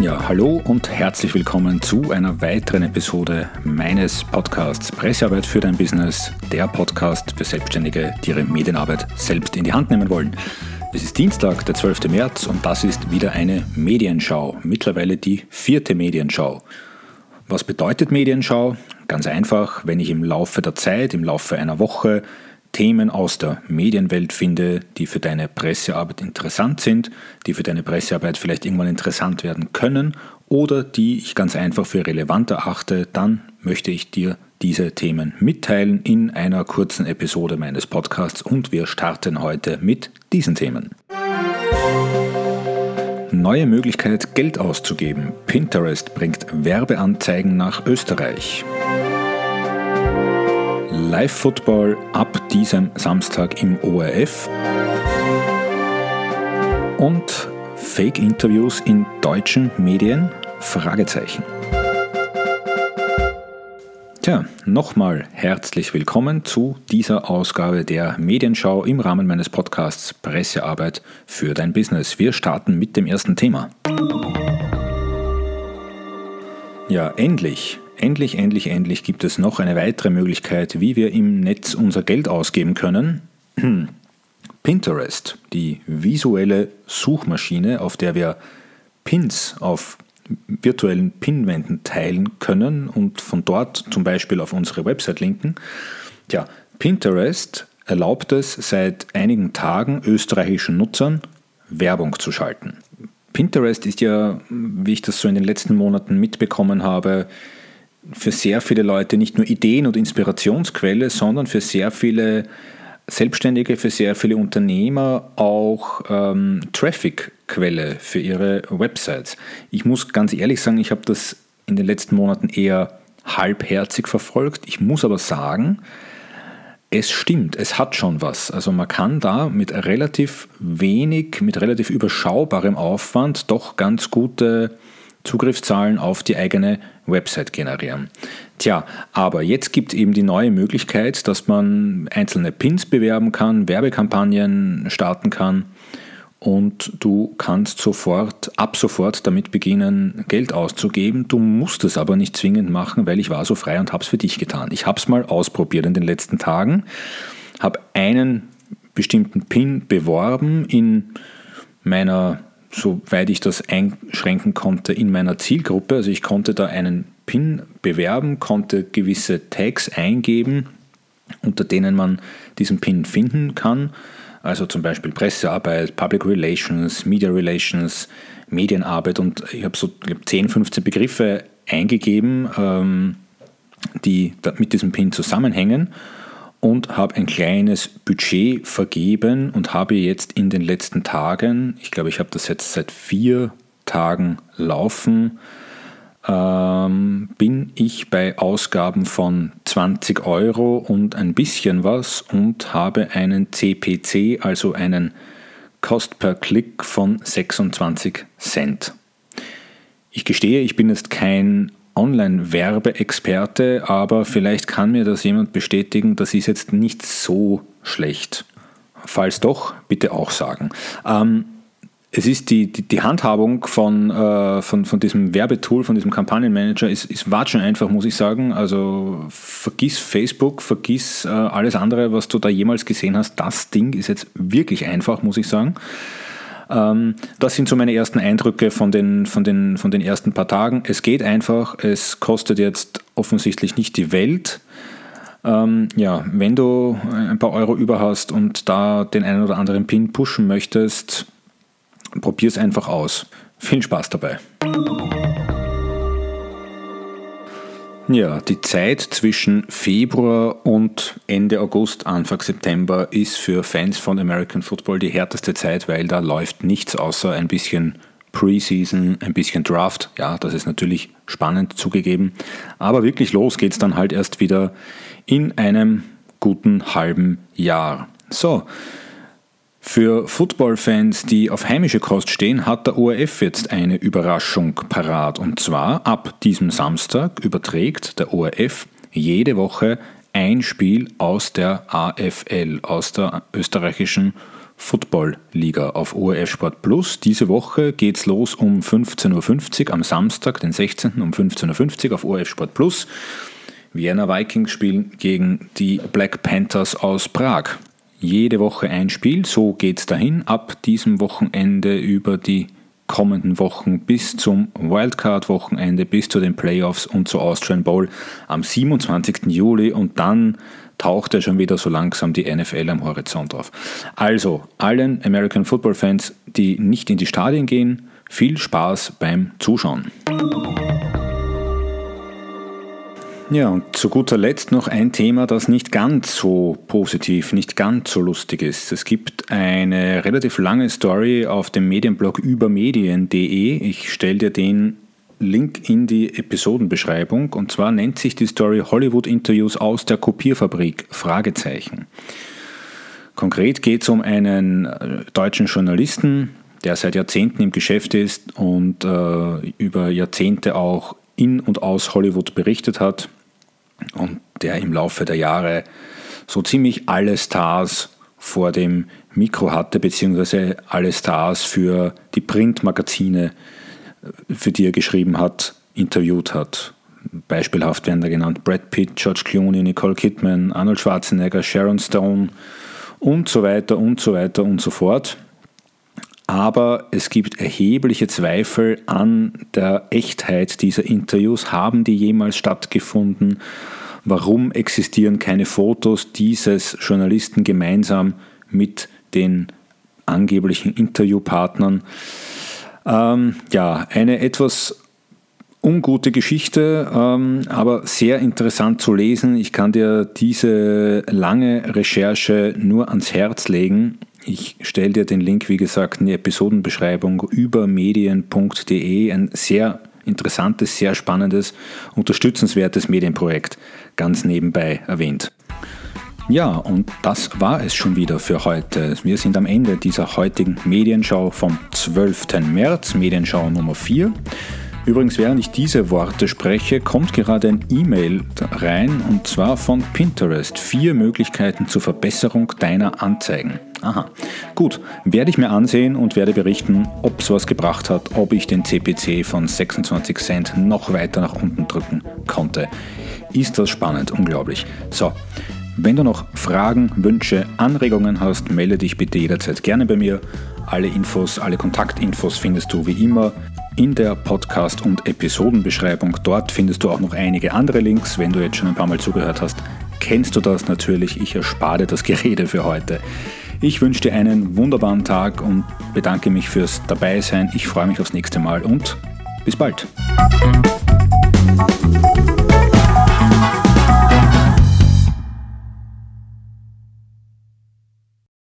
Ja, hallo und herzlich willkommen zu einer weiteren Episode meines Podcasts Pressearbeit für dein Business, der Podcast für Selbstständige, die ihre Medienarbeit selbst in die Hand nehmen wollen. Es ist Dienstag, der 12. März und das ist wieder eine Medienschau, mittlerweile die vierte Medienschau. Was bedeutet Medienschau? Ganz einfach, wenn ich im Laufe der Zeit, im Laufe einer Woche Themen aus der Medienwelt finde, die für deine Pressearbeit interessant sind, die für deine Pressearbeit vielleicht irgendwann interessant werden können oder die ich ganz einfach für relevant erachte, dann möchte ich dir diese Themen mitteilen in einer kurzen Episode meines Podcasts und wir starten heute mit diesen Themen. Neue Möglichkeit, Geld auszugeben. Pinterest bringt Werbeanzeigen nach Österreich. Live-Football ab diesem Samstag im ORF und Fake-Interviews in deutschen Medien? Fragezeichen. Tja, nochmal herzlich willkommen zu dieser Ausgabe der Medienschau im Rahmen meines Podcasts Pressearbeit für dein Business. Wir starten mit dem ersten Thema. Ja, endlich Endlich, endlich, endlich gibt es noch eine weitere Möglichkeit, wie wir im Netz unser Geld ausgeben können. Pinterest, die visuelle Suchmaschine, auf der wir Pins auf virtuellen Pinwänden teilen können und von dort zum Beispiel auf unsere Website linken. Tja, Pinterest erlaubt es seit einigen Tagen österreichischen Nutzern Werbung zu schalten. Pinterest ist ja, wie ich das so in den letzten Monaten mitbekommen habe, für sehr viele Leute nicht nur Ideen- und Inspirationsquelle, sondern für sehr viele Selbstständige, für sehr viele Unternehmer auch ähm, Traffic-Quelle für ihre Websites. Ich muss ganz ehrlich sagen, ich habe das in den letzten Monaten eher halbherzig verfolgt. Ich muss aber sagen, es stimmt, es hat schon was. Also man kann da mit relativ wenig, mit relativ überschaubarem Aufwand doch ganz gute Zugriffszahlen auf die eigene Website generieren. Tja, aber jetzt gibt es eben die neue Möglichkeit, dass man einzelne Pins bewerben kann, Werbekampagnen starten kann und du kannst sofort, ab sofort damit beginnen, Geld auszugeben. Du musst es aber nicht zwingend machen, weil ich war so frei und habe es für dich getan. Ich habe es mal ausprobiert in den letzten Tagen, habe einen bestimmten Pin beworben in meiner soweit ich das einschränken konnte, in meiner Zielgruppe. Also ich konnte da einen PIN bewerben, konnte gewisse Tags eingeben, unter denen man diesen PIN finden kann. Also zum Beispiel Pressearbeit, Public Relations, Media Relations, Medienarbeit und ich habe so glaub, 10, 15 Begriffe eingegeben, ähm, die mit diesem PIN zusammenhängen und habe ein kleines Budget vergeben und habe jetzt in den letzten Tagen, ich glaube, ich habe das jetzt seit vier Tagen laufen, ähm, bin ich bei Ausgaben von 20 Euro und ein bisschen was und habe einen CPC, also einen Cost per Click von 26 Cent. Ich gestehe, ich bin jetzt kein Online-Werbeexperte, aber vielleicht kann mir das jemand bestätigen, das ist jetzt nicht so schlecht. Falls doch, bitte auch sagen. Ähm, es ist die, die, die Handhabung von, äh, von, von diesem Werbetool, von diesem Kampagnenmanager, ist, ist watschen einfach, muss ich sagen. Also vergiss Facebook, vergiss äh, alles andere, was du da jemals gesehen hast. Das Ding ist jetzt wirklich einfach, muss ich sagen. Ähm, das sind so meine ersten Eindrücke von den, von, den, von den ersten paar Tagen. Es geht einfach, es kostet jetzt offensichtlich nicht die Welt. Ähm, ja, wenn du ein paar Euro über hast und da den einen oder anderen Pin pushen möchtest, probier es einfach aus. Viel Spaß dabei. Ja, die Zeit zwischen Februar und Ende August, Anfang September ist für Fans von American Football die härteste Zeit, weil da läuft nichts außer ein bisschen Preseason, ein bisschen Draft. Ja, das ist natürlich spannend zugegeben. Aber wirklich los geht es dann halt erst wieder in einem guten halben Jahr. So, für Football-Fans, die auf heimische Kost stehen, hat der ORF jetzt eine Überraschung parat. Und zwar ab diesem Samstag überträgt der ORF jede Woche ein Spiel aus der AFL, aus der österreichischen Football Liga auf ORF Sport Plus. Diese Woche geht es los um 15.50 Uhr am Samstag, den 16. um 15.50 Uhr auf ORF Sport Plus. Vienna Vikings spielen gegen die Black Panthers aus Prag. Jede Woche ein Spiel, so geht es dahin. Ab diesem Wochenende über die kommenden Wochen bis zum Wildcard-Wochenende, bis zu den Playoffs und zur Austrian Bowl am 27. Juli und dann taucht ja schon wieder so langsam die NFL am Horizont auf. Also allen American Football Fans, die nicht in die Stadien gehen, viel Spaß beim Zuschauen. Ja, und zu guter Letzt noch ein Thema, das nicht ganz so positiv, nicht ganz so lustig ist. Es gibt eine relativ lange Story auf dem Medienblog übermedien.de. Ich stelle dir den Link in die Episodenbeschreibung. Und zwar nennt sich die Story Hollywood-Interviews aus der Kopierfabrik? Fragezeichen. Konkret geht es um einen äh, deutschen Journalisten, der seit Jahrzehnten im Geschäft ist und äh, über Jahrzehnte auch in und aus Hollywood berichtet hat und der im Laufe der Jahre so ziemlich alle Stars vor dem Mikro hatte, beziehungsweise alle Stars für die Printmagazine, für die er geschrieben hat, interviewt hat. Beispielhaft werden da genannt Brad Pitt, George Clooney, Nicole Kidman, Arnold Schwarzenegger, Sharon Stone und so weiter und so weiter und so fort. Aber es gibt erhebliche Zweifel an der Echtheit dieser Interviews. Haben die jemals stattgefunden? Warum existieren keine Fotos dieses Journalisten gemeinsam mit den angeblichen Interviewpartnern? Ähm, ja, eine etwas ungute Geschichte, ähm, aber sehr interessant zu lesen. Ich kann dir diese lange Recherche nur ans Herz legen. Ich stelle dir den Link, wie gesagt, in die Episodenbeschreibung über medien.de. Ein sehr interessantes, sehr spannendes, unterstützenswertes Medienprojekt, ganz nebenbei erwähnt. Ja, und das war es schon wieder für heute. Wir sind am Ende dieser heutigen Medienschau vom 12. März, Medienschau Nummer 4. Übrigens, während ich diese Worte spreche, kommt gerade ein E-Mail rein und zwar von Pinterest. Vier Möglichkeiten zur Verbesserung deiner Anzeigen. Aha, gut, werde ich mir ansehen und werde berichten, ob es was gebracht hat, ob ich den CPC von 26 Cent noch weiter nach unten drücken konnte. Ist das spannend, unglaublich. So, wenn du noch Fragen, Wünsche, Anregungen hast, melde dich bitte jederzeit gerne bei mir. Alle Infos, alle Kontaktinfos findest du wie immer in der Podcast- und Episodenbeschreibung. Dort findest du auch noch einige andere Links. Wenn du jetzt schon ein paar Mal zugehört hast, kennst du das natürlich. Ich erspare das Gerede für heute. Ich wünsche dir einen wunderbaren Tag und bedanke mich fürs Dabeisein. Ich freue mich aufs nächste Mal und bis bald.